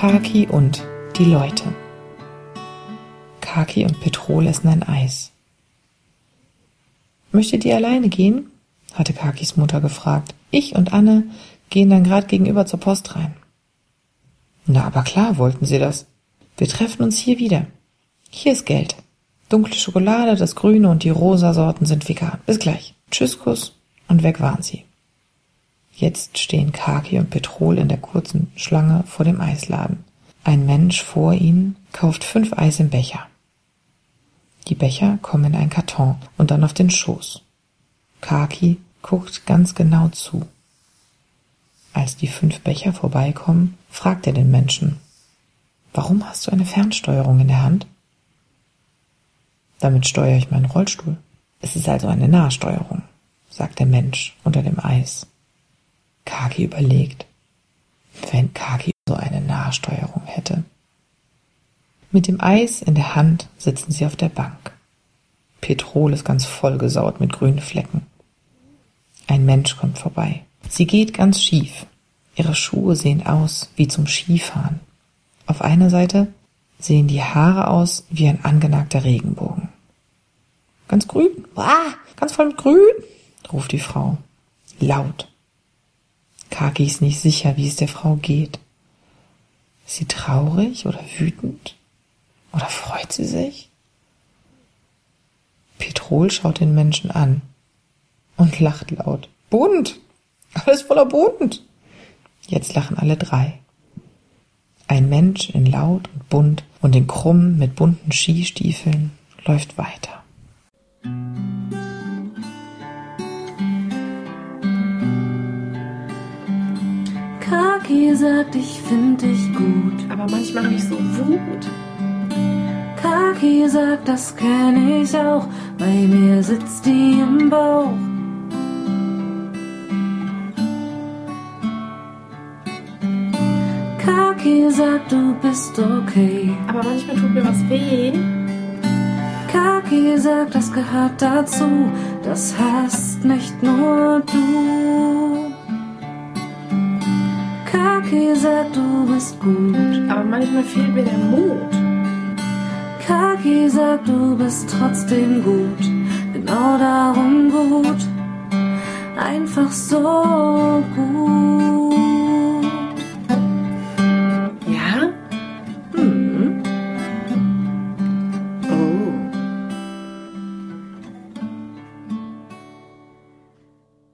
Kaki und die Leute. Kaki und Petrol essen ein Eis. Möchtet ihr alleine gehen? hatte Kakis Mutter gefragt. Ich und Anne gehen dann grad gegenüber zur Post rein. Na, aber klar wollten sie das. Wir treffen uns hier wieder. Hier ist Geld. Dunkle Schokolade, das Grüne und die rosa Sorten sind vegan. Bis gleich. Tschüss, Kuss. Und weg waren sie. Jetzt stehen Kaki und Petrol in der kurzen Schlange vor dem Eisladen. Ein Mensch vor ihnen kauft fünf Eis im Becher. Die Becher kommen in einen Karton und dann auf den Schoß. Kaki guckt ganz genau zu. Als die fünf Becher vorbeikommen, fragt er den Menschen, warum hast du eine Fernsteuerung in der Hand? Damit steuere ich meinen Rollstuhl. Es ist also eine Nahsteuerung, sagt der Mensch unter dem Eis. Kaki überlegt, wenn Kaki so eine Nahsteuerung hätte. Mit dem Eis in der Hand sitzen sie auf der Bank. Petrol ist ganz vollgesaut mit grünen Flecken. Ein Mensch kommt vorbei. Sie geht ganz schief. Ihre Schuhe sehen aus wie zum Skifahren. Auf einer Seite sehen die Haare aus wie ein angenagter Regenbogen. Ganz grün, ah, ganz voll mit grün, ruft die Frau. Laut. Kaki ist nicht sicher, wie es der Frau geht. Ist sie traurig oder wütend? Oder freut sie sich? Petrol schaut den Menschen an und lacht laut. Bunt! Alles voller bunt! Jetzt lachen alle drei. Ein Mensch in laut und bunt und in krumm mit bunten Skistiefeln läuft weiter. Sagt, ich find dich gut. Aber manchmal habe ich so Wut. Kaki sagt, das kenn ich auch. Bei mir sitzt die im Bauch. Kaki sagt, du bist okay. Aber manchmal tut mir was weh. Kaki sagt, das gehört dazu. Das hast nicht nur du. Sagt, du bist gut. Aber manchmal fehlt mir der Mut. Kaki sagt, du bist trotzdem gut. Genau darum gut. Einfach so gut.